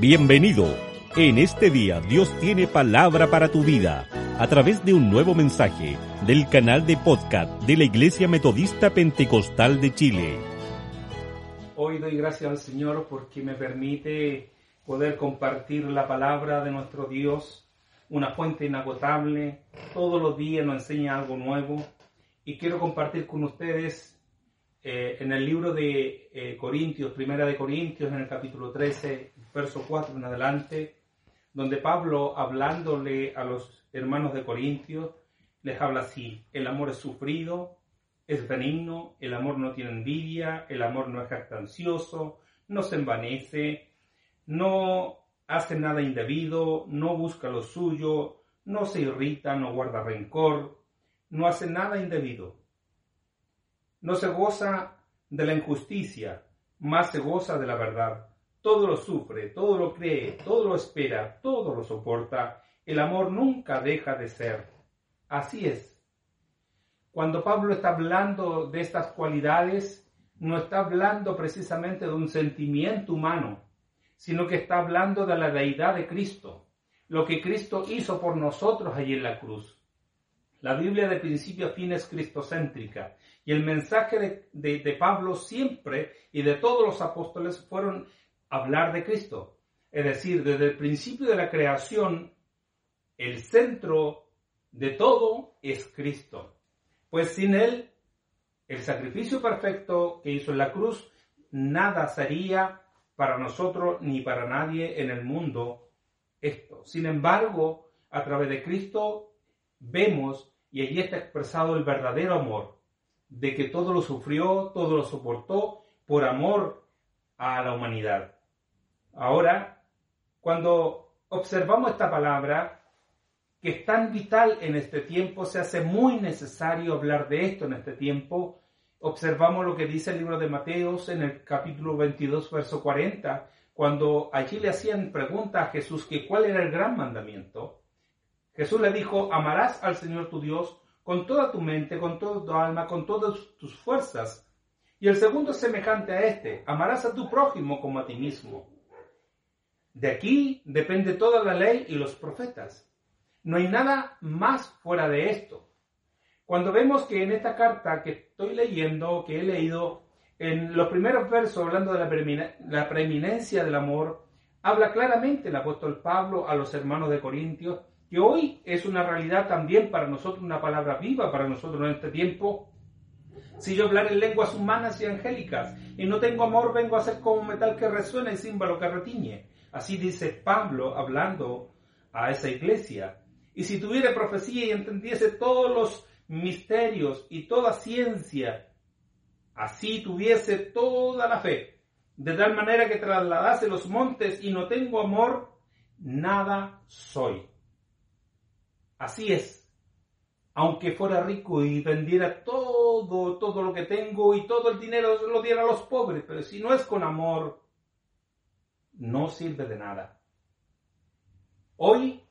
Bienvenido. En este día Dios tiene palabra para tu vida a través de un nuevo mensaje del canal de podcast de la Iglesia Metodista Pentecostal de Chile. Hoy doy gracias al Señor porque me permite poder compartir la palabra de nuestro Dios, una fuente inagotable. Todos los días nos enseña algo nuevo y quiero compartir con ustedes eh, en el libro de eh, Corintios, Primera de Corintios, en el capítulo 13, verso 4 en adelante, donde Pablo, hablándole a los hermanos de Corintios, les habla así, el amor es sufrido, es benigno, el amor no tiene envidia, el amor no es jactancioso, no se envanece, no hace nada indebido, no busca lo suyo, no se irrita, no guarda rencor, no hace nada indebido no se goza de la injusticia, más se goza de la verdad. Todo lo sufre, todo lo cree, todo lo espera, todo lo soporta. El amor nunca deja de ser. Así es. Cuando Pablo está hablando de estas cualidades, no está hablando precisamente de un sentimiento humano, sino que está hablando de la deidad de Cristo, lo que Cristo hizo por nosotros allí en la cruz. La Biblia de principio a fin es cristocéntrica y el mensaje de, Pablo siempre y de todos los apóstoles fueron hablar de Cristo. Es decir, desde el principio de la creación, el centro de todo es Cristo. Pues sin Él, el sacrificio perfecto que hizo en la cruz, nada sería para nosotros ni para nadie en el mundo esto. Sin embargo, a través de Cristo vemos y allí está expresado el verdadero amor, de que todo lo sufrió, todo lo soportó por amor a la humanidad. Ahora, cuando observamos esta palabra, que es tan vital en este tiempo, se hace muy necesario hablar de esto en este tiempo. Observamos lo que dice el libro de Mateos en el capítulo 22, verso 40, cuando allí le hacían pregunta a Jesús que cuál era el gran mandamiento. Jesús le dijo, amarás al Señor tu Dios con toda tu mente, con toda tu alma, con todas tus fuerzas. Y el segundo es semejante a este, amarás a tu prójimo como a ti mismo. De aquí depende toda la ley y los profetas. No hay nada más fuera de esto. Cuando vemos que en esta carta que estoy leyendo, que he leído, en los primeros versos hablando de la, preeminencia del amor, habla claramente el apóstol Pablo a los hermanos de Corintios que hoy es una realidad también para nosotros, una palabra viva para nosotros en este tiempo. Si yo hablar en lenguas humanas y angélicas y no tengo amor, vengo a ser como metal que resuena y címbalo que retiñe. Así dice Pablo hablando a esa iglesia. Y si tuviera profecía y entendiese todos los misterios y toda ciencia, así tuviese toda la fe, de tal manera que trasladase los montes y no tengo amor, nada soy. Así es. Aunque fuera rico y vendiera todo, todo lo que tengo y todo el dinero lo diera a los pobres, pero si no es con amor, no sirve de nada. Hoy,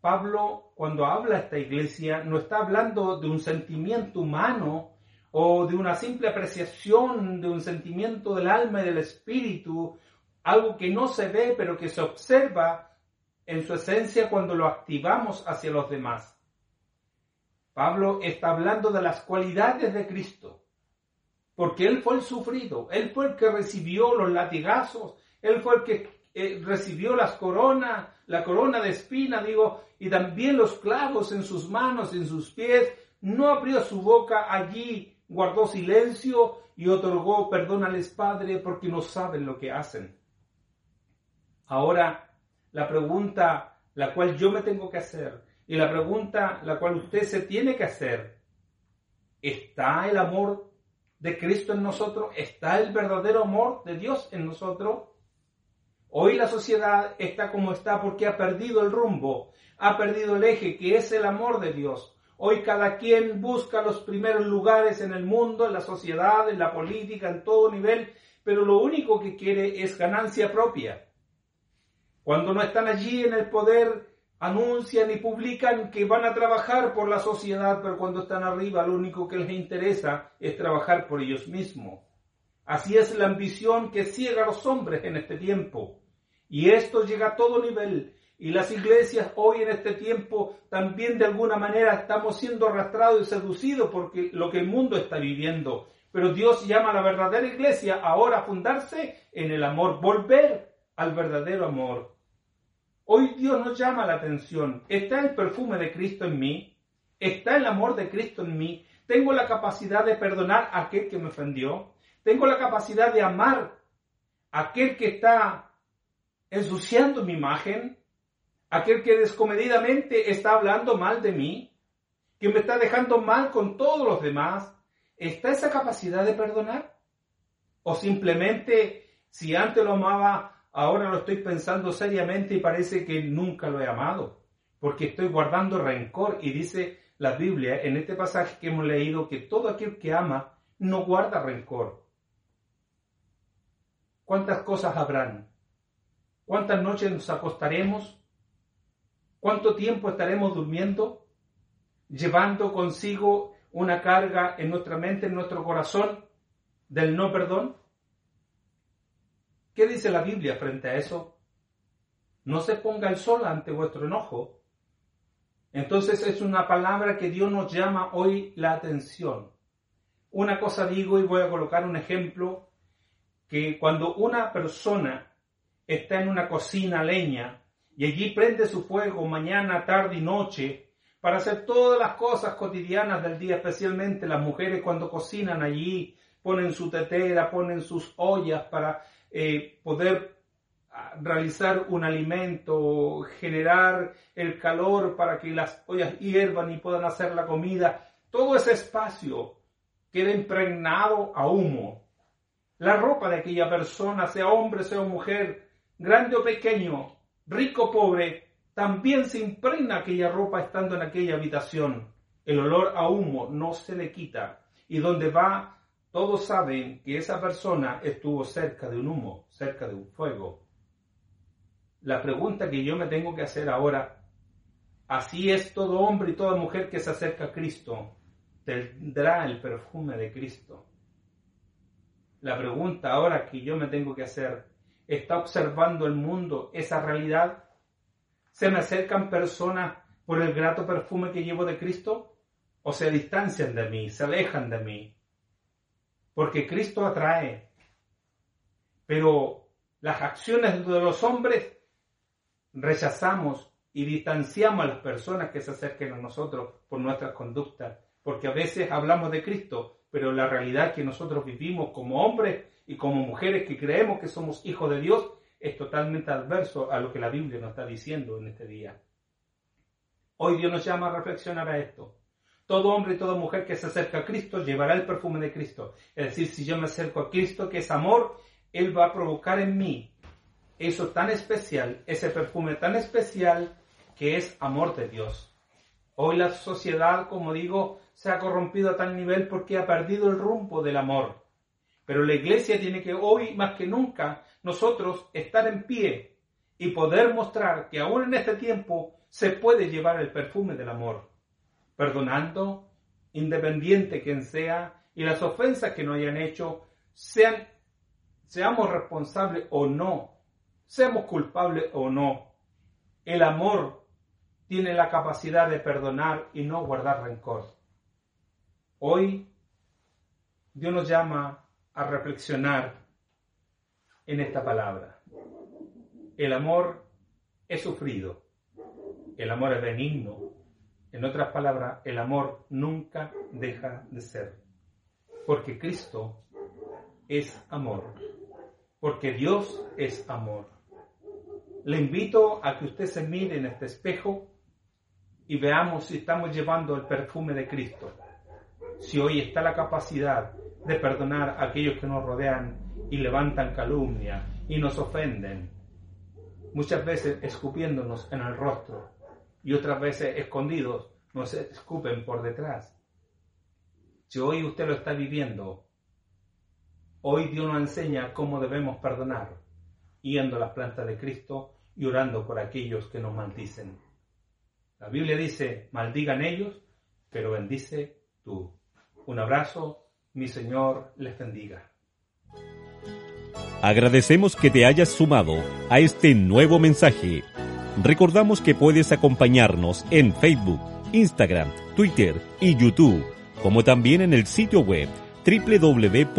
Pablo, cuando habla a esta iglesia, no está hablando de un sentimiento humano o de una simple apreciación de un sentimiento del alma y del espíritu, algo que no se ve pero que se observa en su esencia cuando lo activamos hacia los demás. Pablo está hablando de las cualidades de Cristo, porque Él fue el sufrido, Él fue el que recibió los latigazos, Él fue el que eh, recibió las coronas, la corona de espina, digo, y también los clavos en sus manos, en sus pies, no abrió su boca allí, guardó silencio y otorgó perdónales Padre porque no saben lo que hacen. Ahora, la pregunta la cual yo me tengo que hacer y la pregunta la cual usted se tiene que hacer, ¿está el amor de Cristo en nosotros? ¿Está el verdadero amor de Dios en nosotros? Hoy la sociedad está como está porque ha perdido el rumbo, ha perdido el eje que es el amor de Dios. Hoy cada quien busca los primeros lugares en el mundo, en la sociedad, en la política, en todo nivel, pero lo único que quiere es ganancia propia. Cuando no están allí en el poder, anuncian y publican que van a trabajar por la sociedad, pero cuando están arriba lo único que les interesa es trabajar por ellos mismos. Así es la ambición que ciega a los hombres en este tiempo. Y esto llega a todo nivel. Y las iglesias hoy en este tiempo también de alguna manera estamos siendo arrastrados y seducidos por lo que el mundo está viviendo. Pero Dios llama a la verdadera iglesia ahora a fundarse en el amor, volver al verdadero amor. Hoy Dios nos llama la atención. ¿Está el perfume de Cristo en mí? ¿Está el amor de Cristo en mí? ¿Tengo la capacidad de perdonar a aquel que me ofendió? ¿Tengo la capacidad de amar a aquel que está ensuciando mi imagen? ¿Aquel que descomedidamente está hablando mal de mí? ¿Que me está dejando mal con todos los demás? ¿Está esa capacidad de perdonar? ¿O simplemente, si antes lo amaba, ahora lo estoy pensando seriamente y parece que nunca lo he amado? Porque estoy guardando rencor y dice la Biblia en este pasaje que hemos leído que todo aquel que ama no guarda rencor. ¿Cuántas cosas habrán? ¿Cuántas noches nos acostaremos? ¿Cuánto tiempo estaremos durmiendo? Llevando consigo una carga en nuestra mente, en nuestro corazón, del no perdón? ¿Qué dice la Biblia frente a eso? No se ponga el sol ante vuestro enojo. Entonces es una palabra que Dios nos llama hoy la atención. Una cosa digo y voy a colocar un ejemplo, que cuando una persona está en una cocina leña y allí prende su fuego mañana, tarde y noche, para hacer todas las cosas cotidianas del día, especialmente las mujeres cuando cocinan allí, ponen su tetera, ponen sus ollas para eh, poder ah, realizar un alimento, generar el calor para que las ollas hiervan y puedan hacer la comida. Todo ese espacio queda impregnado a humo. La ropa de aquella persona, sea hombre, sea mujer, grande o pequeño, rico o pobre, también se impregna aquella ropa estando en aquella habitación. El olor a humo no se le quita. Y donde va, todos saben que esa persona estuvo cerca de un humo, cerca de un fuego. La pregunta que yo me tengo que hacer ahora, así es todo hombre y toda mujer que se acerca a Cristo, tendrá el perfume de Cristo. La pregunta ahora que yo me tengo que hacer, ¿está observando el mundo esa realidad? ¿Se me acercan personas por el grato perfume que llevo de Cristo? ¿O se distancian de mí, se alejan de mí? Porque Cristo atrae. Pero las acciones de los hombres rechazamos y distanciamos a las personas que se acerquen a nosotros por nuestras conductas. Porque a veces hablamos de Cristo, pero la realidad que nosotros vivimos como hombres y como mujeres que creemos que somos hijos de Dios es totalmente adverso a lo que la Biblia nos está diciendo en este día. Hoy Dios nos llama a reflexionar a esto. Todo hombre y toda mujer que se acerca a Cristo llevará el perfume de Cristo. Es decir, si yo me acerco a Cristo, que es amor, Él va a provocar en mí eso tan especial, ese perfume tan especial que es amor de Dios. Hoy la sociedad, como digo, se ha corrompido a tal nivel porque ha perdido el rumbo del amor. Pero la iglesia tiene que hoy más que nunca nosotros estar en pie y poder mostrar que aún en este tiempo se puede llevar el perfume del amor, perdonando, independiente quien sea, y las ofensas que nos hayan hecho, sean, seamos responsables o no, seamos culpables o no. El amor tiene la capacidad de perdonar y no guardar rencor. Hoy Dios nos llama a reflexionar en esta palabra. El amor es sufrido, el amor es benigno. En otras palabras, el amor nunca deja de ser, porque Cristo es amor, porque Dios es amor. Le invito a que usted se mire en este espejo y veamos si estamos llevando el perfume de Cristo, si hoy está la capacidad de perdonar a aquellos que nos rodean y levantan calumnia y nos ofenden, muchas veces escupiéndonos en el rostro y otras veces escondidos nos escupen por detrás. Si hoy usted lo está viviendo, hoy Dios nos enseña cómo debemos perdonar, yendo a las plantas de Cristo y orando por aquellos que nos maldicen. La Biblia dice, maldigan ellos, pero bendice tú. Un abrazo mi Señor les bendiga. Agradecemos que te hayas sumado a este nuevo mensaje. Recordamos que puedes acompañarnos en Facebook, Instagram, Twitter y YouTube, como también en el sitio web www.impch.org.